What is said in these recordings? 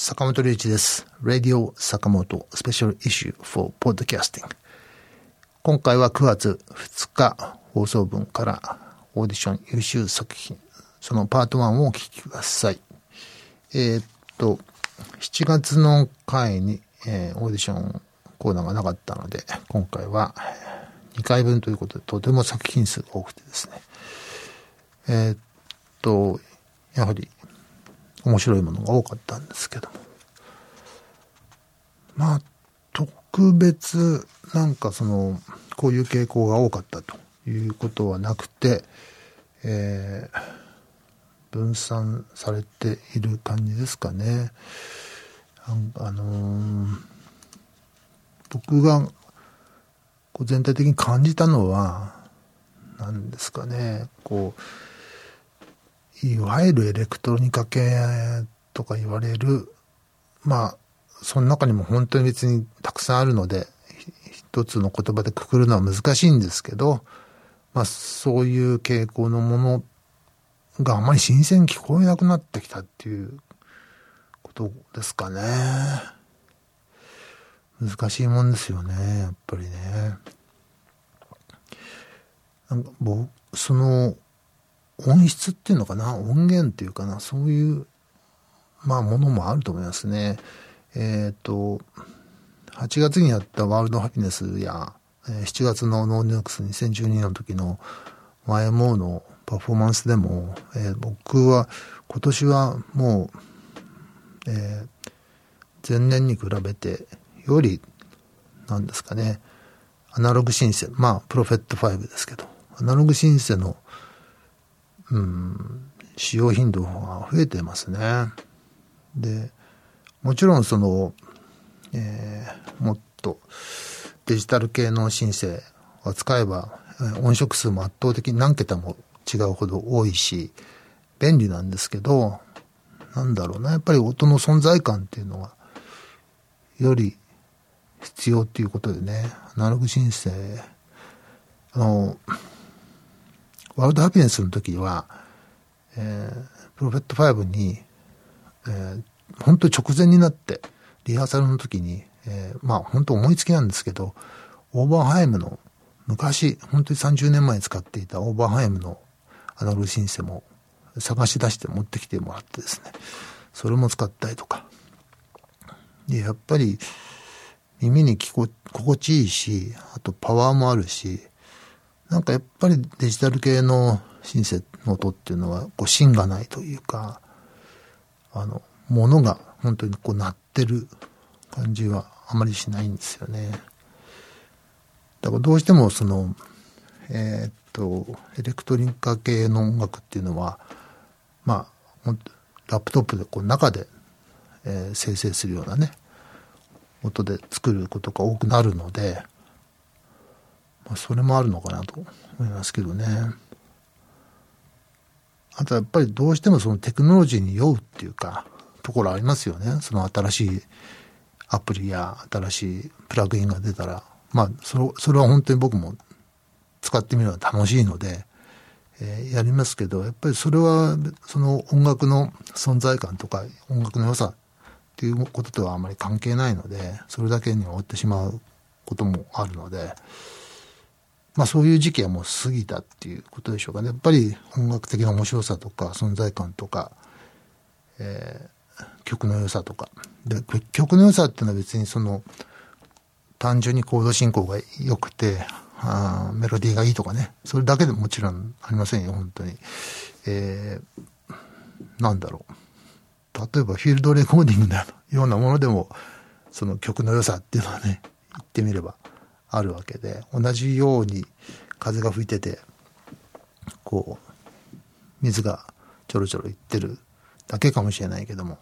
坂本龍一です。Radio 坂本 Special Issue for Podcasting。今回は9月2日放送分からオーディション優秀作品、そのパート1をお聞きください。えー、っと、7月の回に、えー、オーディションコーナーがなかったので、今回は2回分ということで、とても作品数が多くてですね。えー、っと、やはり面白いものが多かったんですけども。まあ、特別なんかその、こういう傾向が多かったということはなくて、えー、分散されている感じですかね。あのー、僕がこう全体的に感じたのは、何ですかね、こう、いわゆるエレクトロニカ系とか言われる、まあ、その中にも本当に別にたくさんあるので、一つの言葉でくくるのは難しいんですけど、まあ、そういう傾向のものがあまり新鮮に聞こえなくなってきたっていうことですかね。難しいもんですよね、やっぱりね。なんか僕、その、音質っていうのかな？音源っていうかな？そういう、まあ、ものもあると思いますね。えっ、ー、と、8月にやったワールドハピネスや、7月のノーニュークス2012の時の YMO のパフォーマンスでも、えー、僕は今年はもう、えー、前年に比べてより、なんですかね、アナログシンセ、まあ、プロフェット5ですけど、アナログシンセのうん、使用頻度が増えてますね。で、もちろんその、えー、もっとデジタル系の申請を使えば、音色数も圧倒的に何桁も違うほど多いし、便利なんですけど、なんだろうな、やっぱり音の存在感っていうのは、より必要っていうことでね、アナログシンセ、あの、ワールドハピネスの時は、えー、プロフェット5に、えー、本当直前になって、リハーサルの時に、えー、まあ本当思いつきなんですけど、オーバーハイムの昔、本当に30年前に使っていたオーバーハイムのアナログシンセも探し出して持ってきてもらってですね、それも使ったりとか。で、やっぱり耳に聞こ心地いいし、あとパワーもあるし、なんかやっぱりデジタル系のシンセの音っていうのは、こう芯がないというか、あの、ものが本当にこう鳴ってる感じはあまりしないんですよね。だからどうしてもその、えー、っと、エレクトリンカ系の音楽っていうのは、まあ、ラップトップでこう中で、えー、生成するようなね、音で作ることが多くなるので、まあ、それもあるのかなと思いますけどね。あとやっぱりどうしてもそのテクノロジーに酔うっていうか、ところありますよね。その新しいアプリや新しいプラグインが出たら、まあ、それ、それは本当に僕も使ってみるのは楽しいので、えー、やりますけど、やっぱりそれは、その音楽の存在感とか、音楽の良さっていうこととはあまり関係ないので、それだけに終わってしまうこともあるので、まあそういう時期はもう過ぎたっていうことでしょうかね。やっぱり音楽的な面白さとか存在感とか、えー、曲の良さとか。で、曲の良さっていうのは別にその、単純にコード進行が良くて、あメロディーがいいとかね。それだけでももちろんありませんよ、本当に。えー、なんだろう。例えばフィールドレコーディングのようなものでも、その曲の良さっていうのはね、言ってみればあるわけで、同じように風が吹いてて、こう、水がちょろちょろいってるだけかもしれないけども、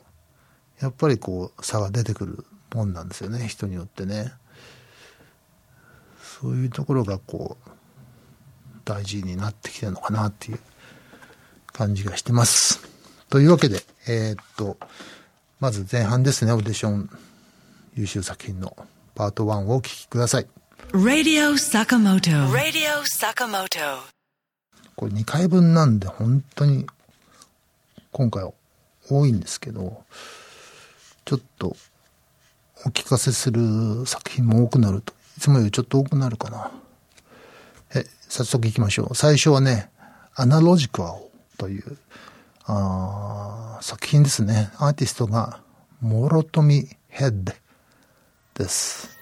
やっぱりこう差が出てくるもんなんですよね、人によってね。そういうところがこう、大事になってきてるのかなっていう感じがしてます。というわけで、えー、っと、まず前半ですね、オーディション優秀作品のパート1をお聴きください。Radio Sakamoto Radio Sakamoto これ2回分なんで本当に今回は多いんですけどちょっとお聞かせする作品も多くなると。いつもよりちょっと多くなるかな。え、早速行きましょう。最初はね、アナロジカルという、あ作品ですね。アーティストが、モロトミヘッドです。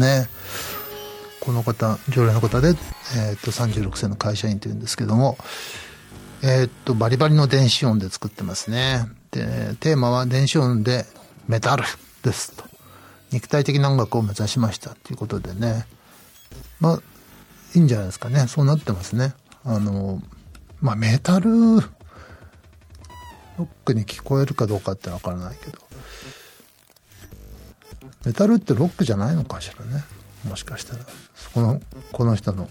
ね。この方、常連の方で、えっ、と、36歳の会社員というんですけども、えっ、と、バリバリの電子音で作ってますね。で、テーマは電子音でメタルですと。肉体的な音楽を目指しましたっていうことでね。まあ、いいんじゃないですかね。そうなってますね。あの、まあ、メタル、ロックに聞こえるかどうかってわからないけど、メタルってロックじゃないのかしらね。もしかしたら。このこの人の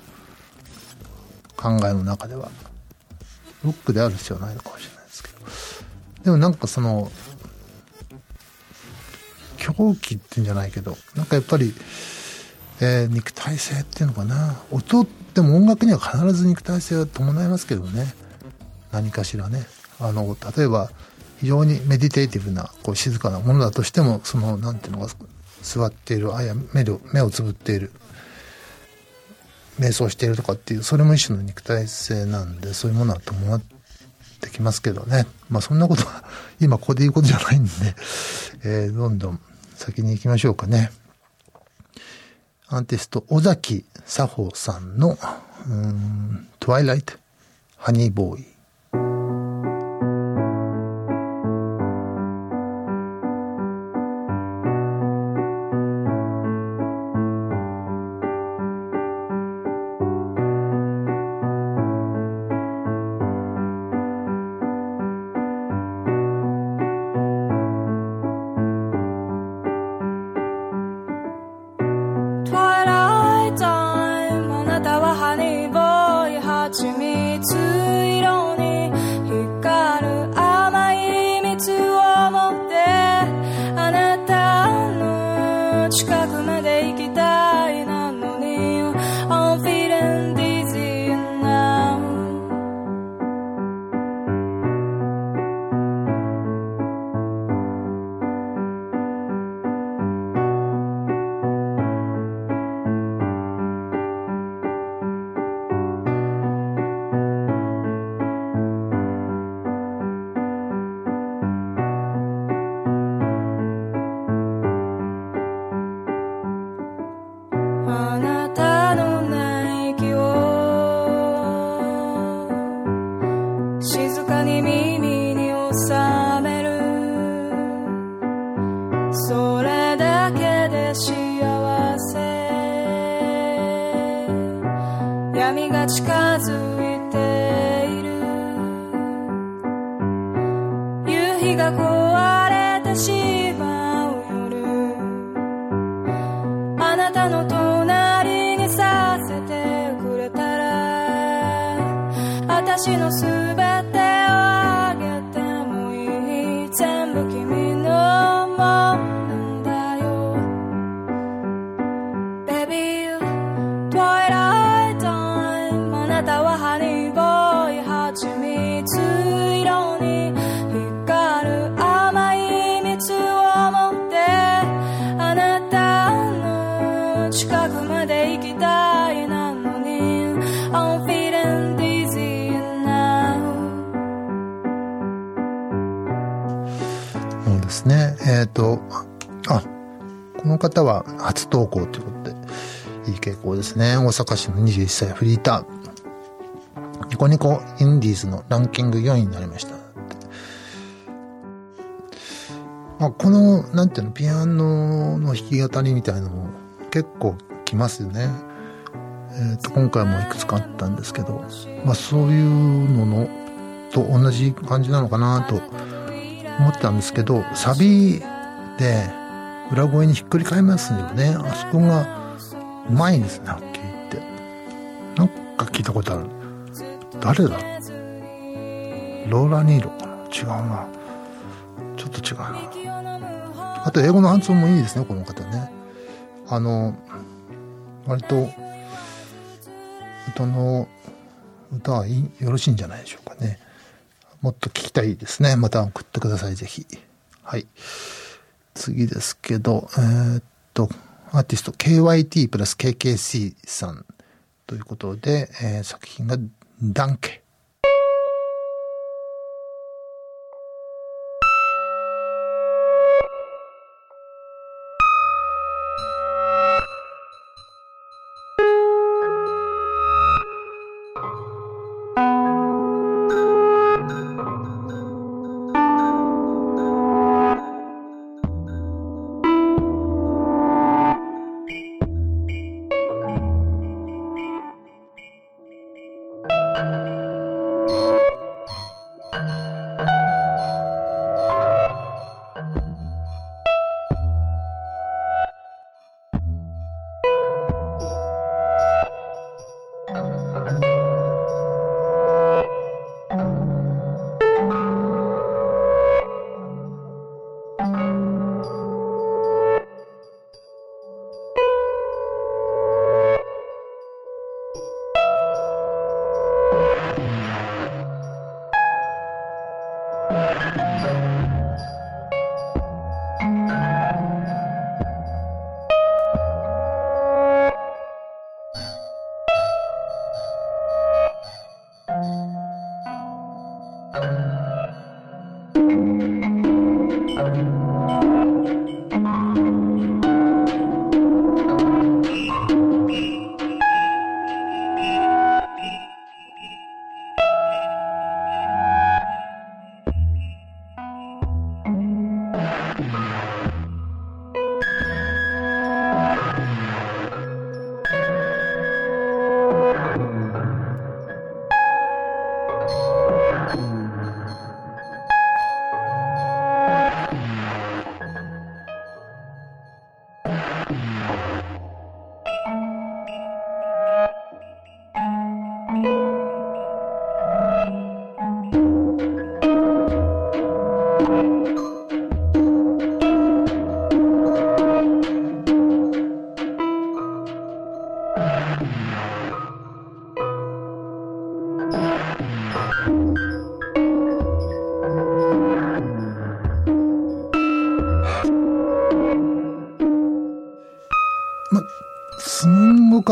考えの中では。ロックである必要はないのかもしれないですけど。でもなんかその狂気ってんじゃないけどなんかやっぱり、えー、肉体性っていうのかな。音っても音楽には必ず肉体性は伴いますけどね。何かしらね。あの例えば非常にメディテイティブなこう静かなものだとしてもそのなんていうのか座っているあや目を目をつぶっている。瞑想しているとかっていうそれも一種の肉体性なんでそういうものは伴ってきますけどね。まあそんなことは 今ここで言うことじゃないんで、えー、どんどん先に行きましょうかね。アーティスト尾崎佐穂さんの「うんトワイライトハニーボーイ」近くまで行きたいなのに I'm feeling dizzy now そうですね。えっ、と、あ、この方は初投稿ということで、いい傾向ですね。大阪市の21歳フリーター。ニコニコインディーズのランキング4位になりました。まあ、この、なんていうの、ピアノの弾き語りみたいのも結構きますよね。えっ、と、今回もいくつかあったんですけど、まあ、そういうのの、と同じ感じなのかなと思ったんですけど、サビで裏声にひっくり返りますよね。あそこがうまいですね、はっきり言って。なんか聞いたことある。誰だ？ローラ・ニーロかな？違うな。ちょっと違うな。あと英語の発音もいいですね、この方ね。あの、割と、歌の、歌はよろしいんじゃないでしょうかね。もっと聞きたいですね。また送ってください、ぜひ。はい。次ですけど、えーっと、アーティスト KYT プラス KKC さんということで、えー作品がダンケ。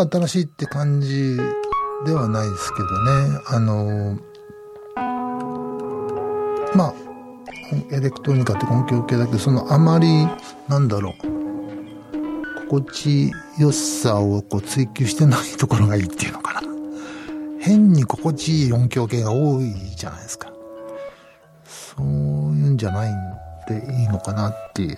く新しいって感じではないですけどね。あの、まあ、エレクトロニカって音響系だけど、そのあまり、なんだろう、心地よさをこう追求してないところがいいっていうのかな。変に心地いい音響系が多いじゃないですか。そういうんじゃないんでいいのかなっていう。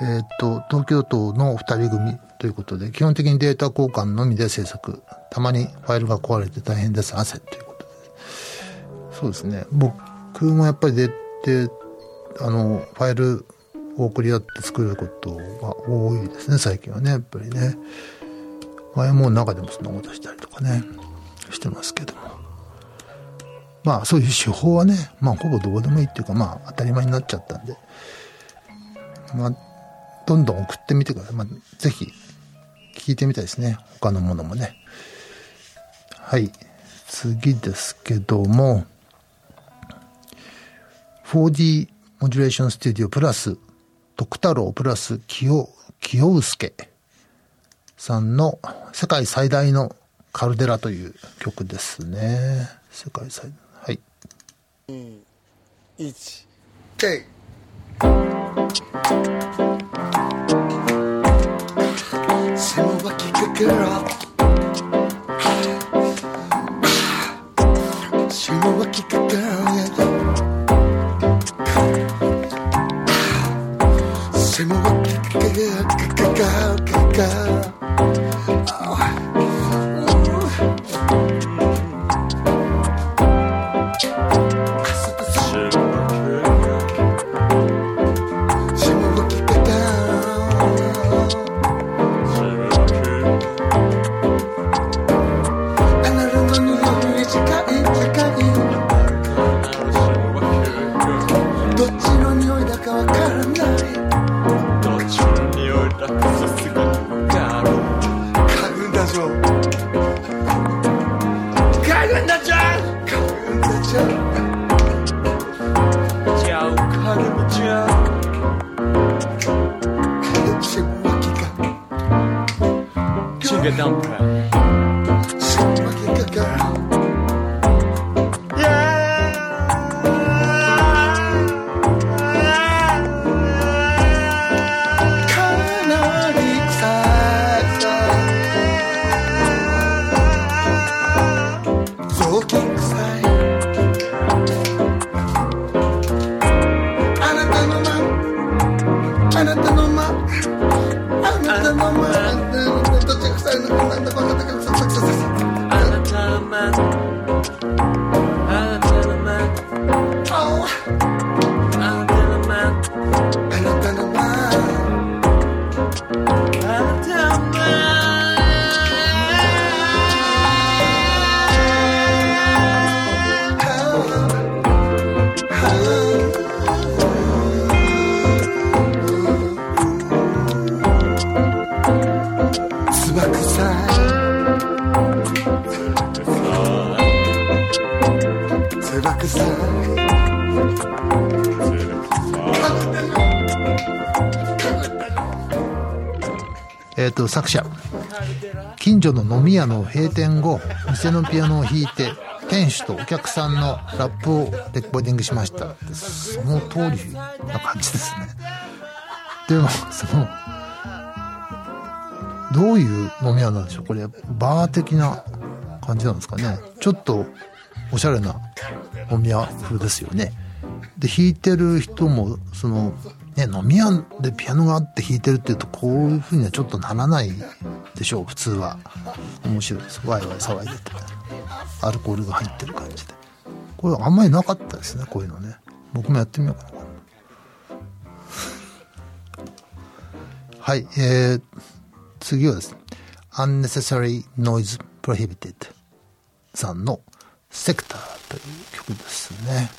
えっ、と、東京都の二人組ということで、基本的にデータ交換のみで制作。たまにファイルが壊れて大変です、汗ということで。そうですね。僕もやっぱり出て、あの、ファイルを送り合って作ることが多いですね、最近はね、やっぱりね。前も中でもそんなことしたりとかね、してますけども。まあそういう手法はね、まあほぼどうでもいいっていうか、まあ当たり前になっちゃったんで、まあ、どんどん送ってみてください。まあ、ぜひ、聞いてみたいですね。他のものもね。はい。次ですけども、4D モジュレーションスタジオプラス、徳太郎プラス清、清介さんの世界最大のカルデラという曲ですね。世界最大。はい。2、1、K! Girl. She know girl, yeah. Girl, girl, girl, 叫他认真，他不听我的，这个当铺。Girl. と、作者。近所の飲み屋の閉店後、店のピアノを弾いて、店主とお客さんのラップをレコーディングしました。その通りな感じですね。でも、その、どういう飲み屋なんでしょう？これ、バー的な感じなんですかね。ちょっと、おしゃれな飲み屋風ですよね。で、弾いてる人も、その、ね、飲み屋でピアノがあって弾いてるっていうと、こういうふうにはちょっとならないでしょう、普通は。面白いです。ワイワイ騒いでて。アルコールが入ってる感じで。これあんまりなかったですね、こういうのね。僕もやってみようかな。はい、えー、次はですね、Unnecessary Noise Prohibited さんの Sector という曲ですね。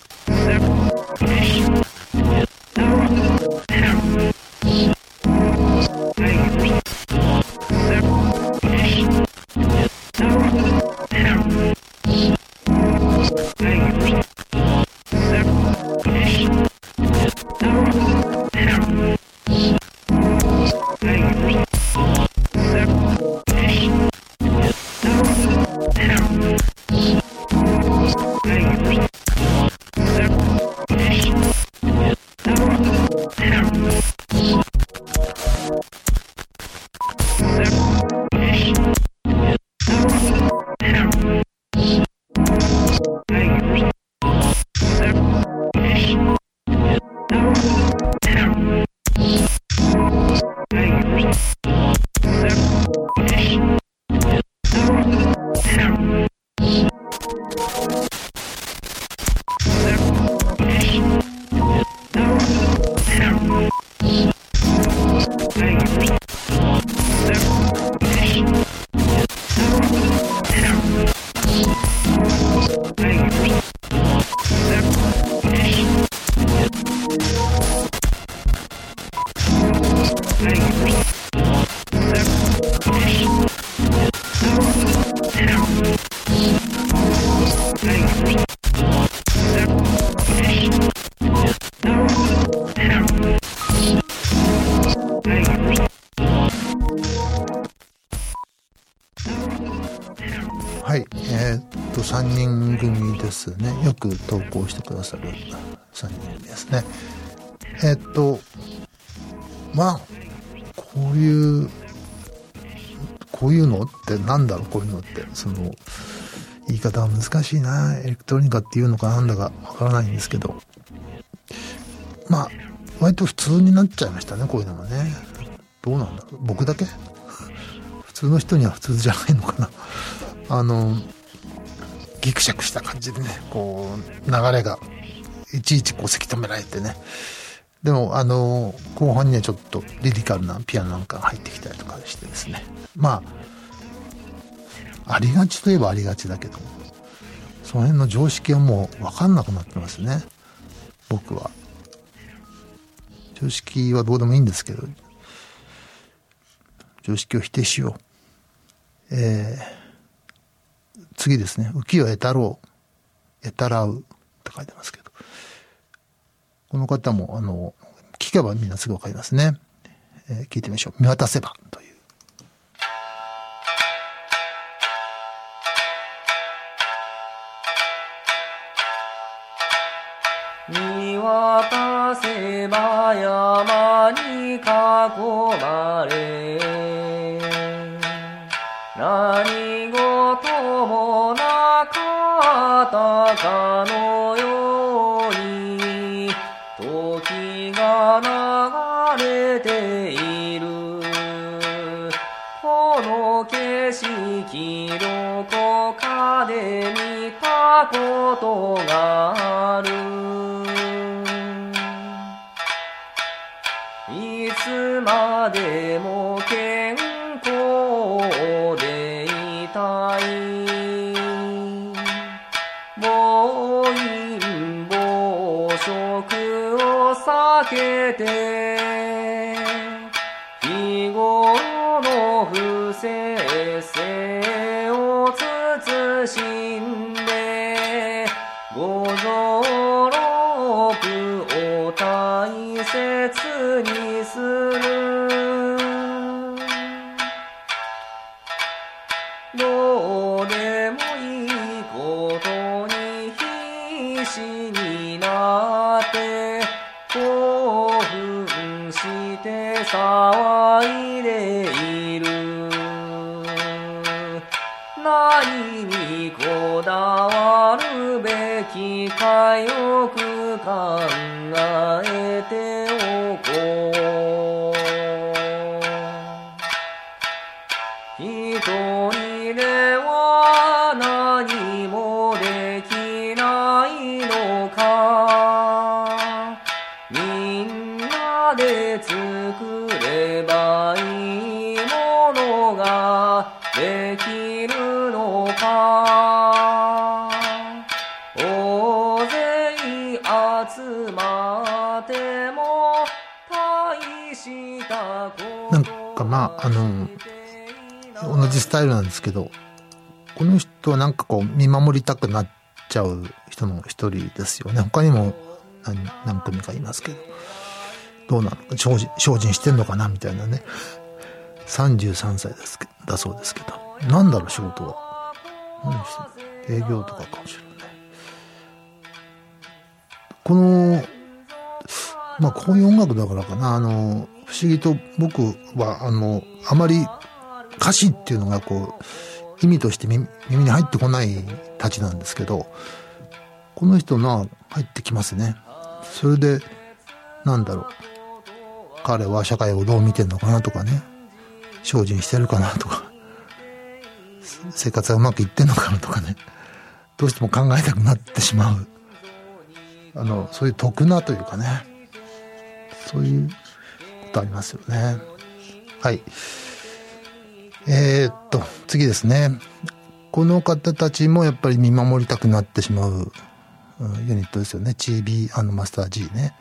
はい、えー、っと3人組ですね。よく投稿してくださる3人組ですね。えー、っとまあこういう、こういうのってなんだろう、こういうのって。その、言い方は難しいな。エレクトロニカっていうのかなんだかわからないんですけど。まあ、割と普通になっちゃいましたね、こういうのもね。どうなんだろう。僕だけ？普通の人には普通じゃないのかな。あの、ギクシャクした感じでね、こう、流れが、いちいちこう、せき止められてね。でも、あの、後半にはちょっとリリカルなピアノなんかが入ってきたりとかしてですね。まあ、ありがちといえばありがちだけど、その辺の常識はもう分かんなくなってますね。僕は。常識はどうでもいいんですけど、常識を否定しよう。えー、次ですね。浮世得太郎、得たらうって書いてますけど。この方も、あの、聞けばみんなすぐわかりますね。えー、聞いてみましょう。見渡せばとことがある。いつまでも健康でいたい。暴飲暴食を避けて日頃の不正性を慎機かよく考かまあ、あの、同じスタイルなんですけど、この人はなんかこう見守りたくなっちゃう人の一人ですよね。他にも何何組かいますけど、どうなの、精進精進してんのかなみたいなね。33歳ですけだそうですけど。なんだろう、仕事は。何してん営業とかかもしれない。この、まあこういう音楽だからかな、あの、不思議と僕は、あの、あまり歌詞っていうのがこう、意味として耳に入ってこないたちなんですけど、この人の入ってきますね。それで、なんだろう。彼は社会をどう見てんのかなとかね。精進してるかなとか。生活はうまくいってんのかなとかね。どうしても考えたくなってしまう。あの、そういう得なというかね。そういうとありますよね。はい。えー、っと、次ですね。この方たちもやっぱり見守りたくなってしまう、ユニットですよね。チービーマスター G ね。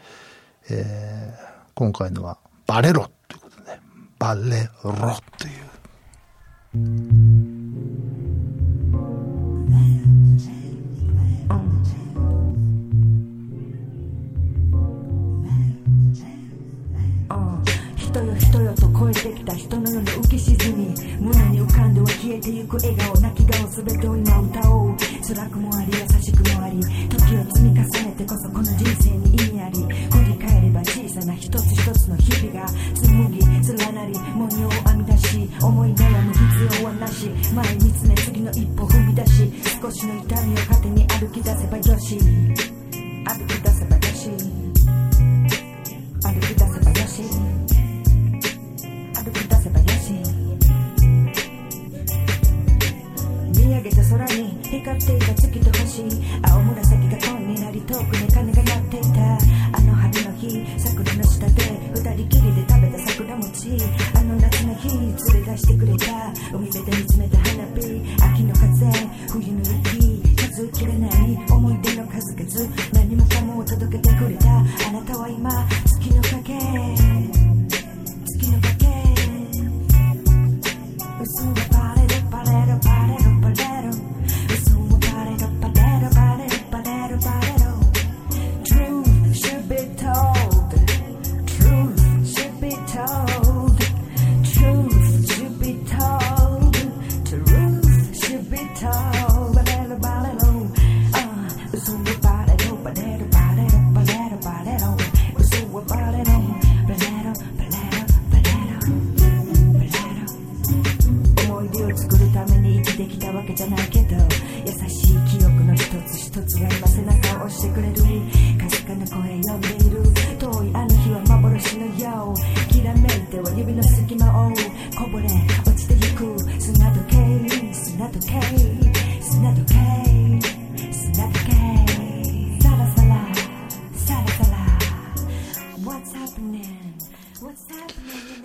えー今回のはバレロということでね。バレロという。人よ人よと超えてきた人のように浮き沈み胸に浮かんでは消えてゆく笑顔泣き顔すべてを今歌おう辛くもあり優しくもあり時を積み重ねてこそこの人生に意味あり振り返れば小さな一つ一つの日々が紡ぎ連なり文様を編み出し思い悩む必要はなし前に詰め次の一歩踏み出し少しの痛みを糧に歩き出せばよし歩き出せばよし歩き出せばよした海辺で見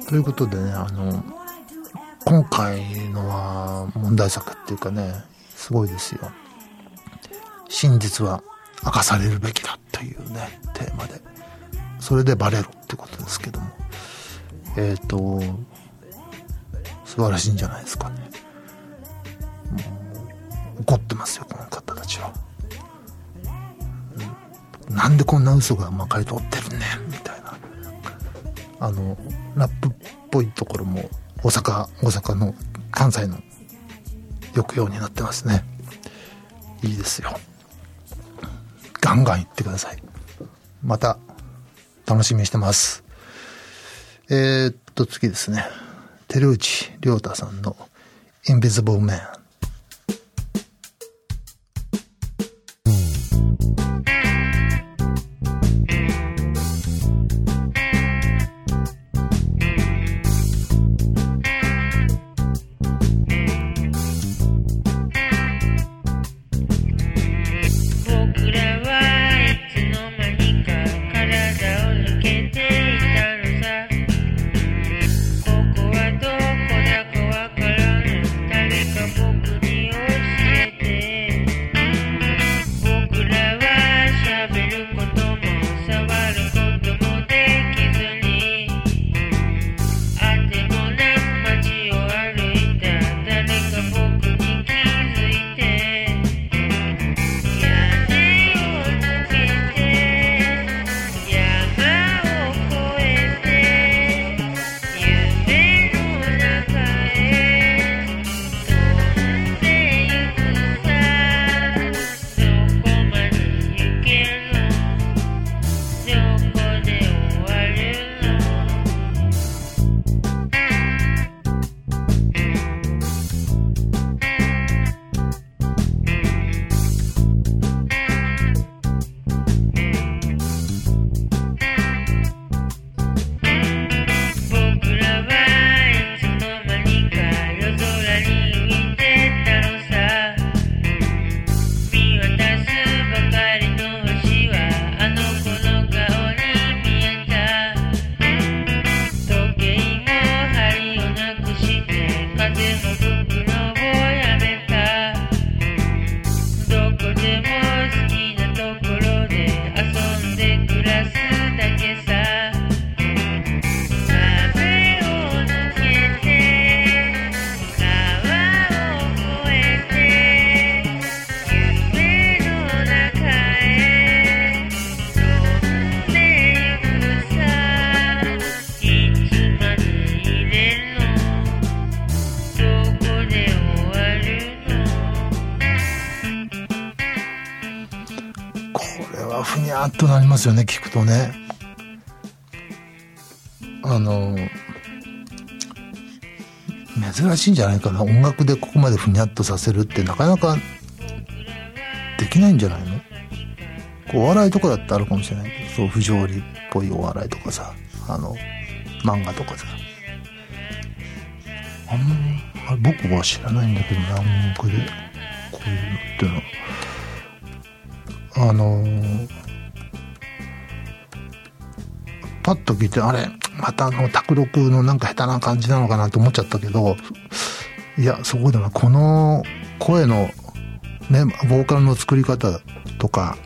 ということでね、あの、今回のは問題作っていうかね、すごいですよ。真実は明かされるべきだというね、テーマで。それでバレろってことですけども。えっ、と、素晴らしいんじゃないですかね。怒ってますよ、この方たちは。なんでこんな嘘がまかり通ってるね、みたいな。あの、ラップぽいところも大阪、大阪の関西の抑揚になってますね。いいですよ。ガンガン行ってください。また、楽しみにしてます。えー、っと、次ですね。照内亮太さんのインビズボーメン。ますよね聞くとね。あの珍しいんじゃないかな。音楽でここまでふにゃっとさせるってなかなかできないんじゃないの？こうお笑いとかだってあるかもしれないけどそう不条理っぽいお笑いとかさあの漫画とかさ。あんまあ僕は知らないんだけどな音楽でこういうのっていうのは。あのーパッと聞いてあれまたあの卓録のなんか下手な感じなのかなと思っちゃったけどいやそこでもこの声のねボーカルの作り方とか、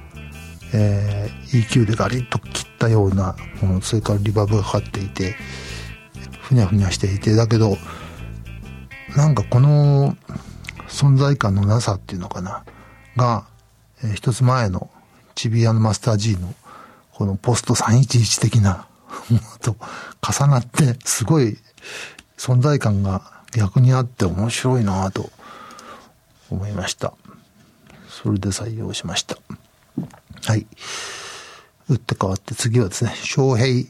えー EQ でガリッと切ったようなものそれからリバーブがかかっていてふにゃふにゃしていてだけどなんかこの存在感のなさっていうのかなが、えー一つ前のチビアのマスター G のこのポスト311的な と重なってすごい存在感が逆にあって面白いなと思いました。それで採用しました。はい。打って変わって次はですね昌平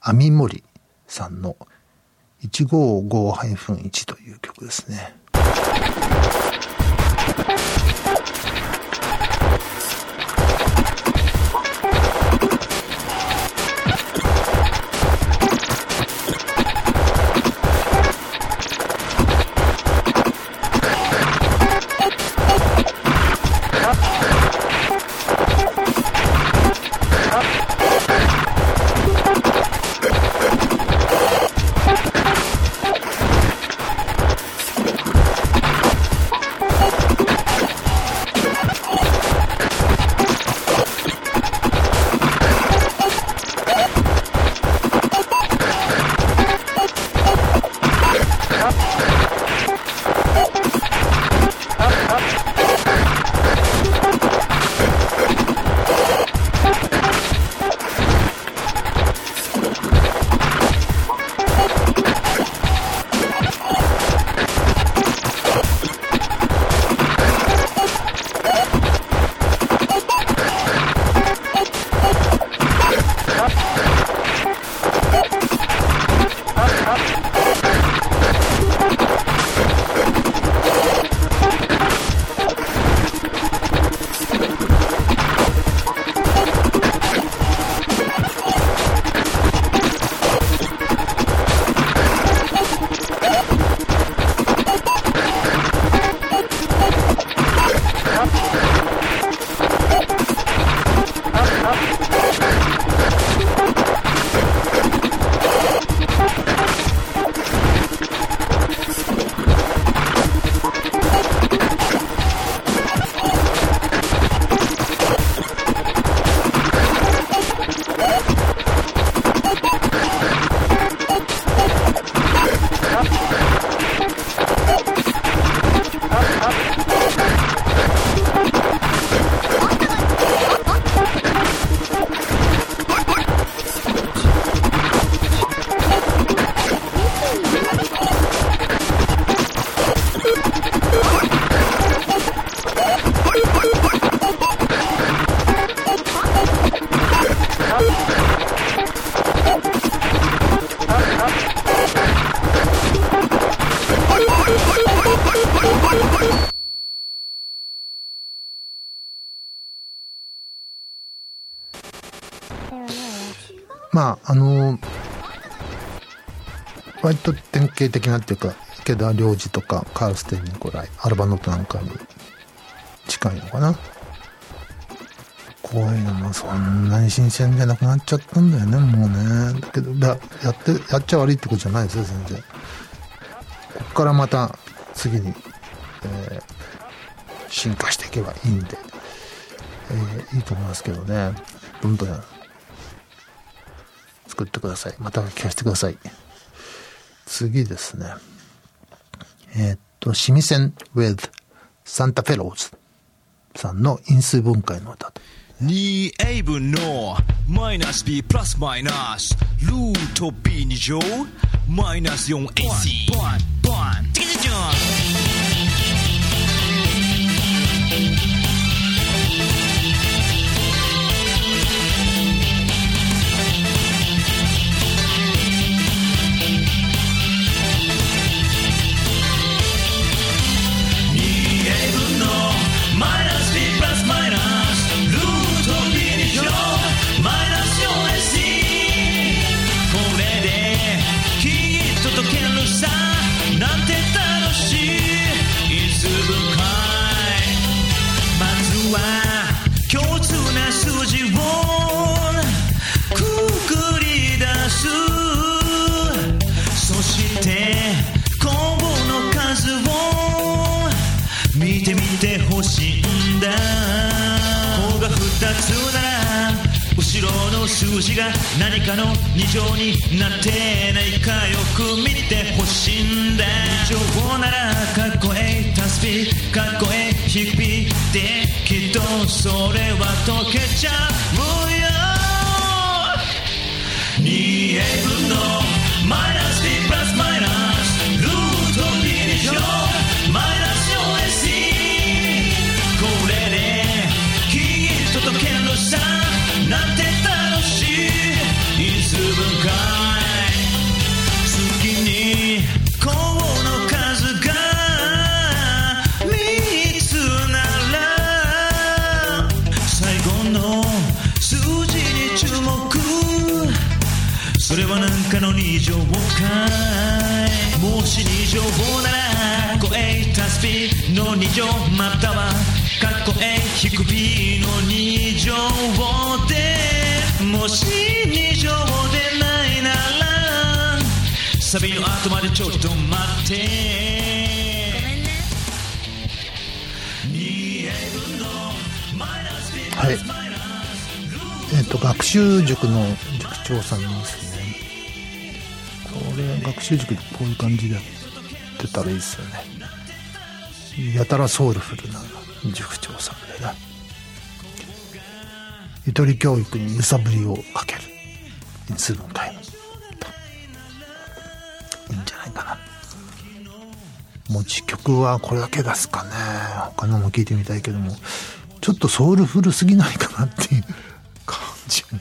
網森さんの155-1という曲ですね。割と典型的なっていうか池田良二とかカールステン・ニコライアルバノットなんかに近いのかな。こういうのもそんなに新鮮じゃなくなっちゃったんだよねもうね。だけどだやってやっちゃ悪いってことじゃないですよ全然。ここからまた次に、えー進化していけばいいんで、えーいいと思いますけどね。どんどん作ってください。また聞かせてください。次ですね。えーっと「シミセン with サンタフェローズ」さんの因数分解の歌と。2A 分のマイナス B プラスマイナスルート B2 乗マイナス 4AC バンバンチキチキンの数字が何かの二乗になってないかよく見てほしいんだ2乗ならかっこええタスピかっこええヒッピーできっとそれは溶けちゃうよ 2A 分のマイナス B プラスマイナスれはなんかの二乗かいもし二乗法ならかっこええタスピの二乗またはかっこええ低 P の二乗でもし二乗でないならサビの後までちょっと待って。はい。えっ、と学習塾の塾長さんです学習塾でこういう感じでやってたらいいですよね。やたらソウルフルな塾長さんでねゆとり教育に揺さぶりをかける。因数分解いいいんじゃないかな。持ち曲はこれだけ出すかね。他のも聞いてみたいけども。ちょっとソウルフルすぎないかなっていう感じも。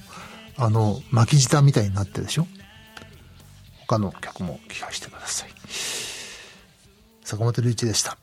あの巻き舌みたいになってるでしょ。他の曲も聞かせてください。坂本龍一でした。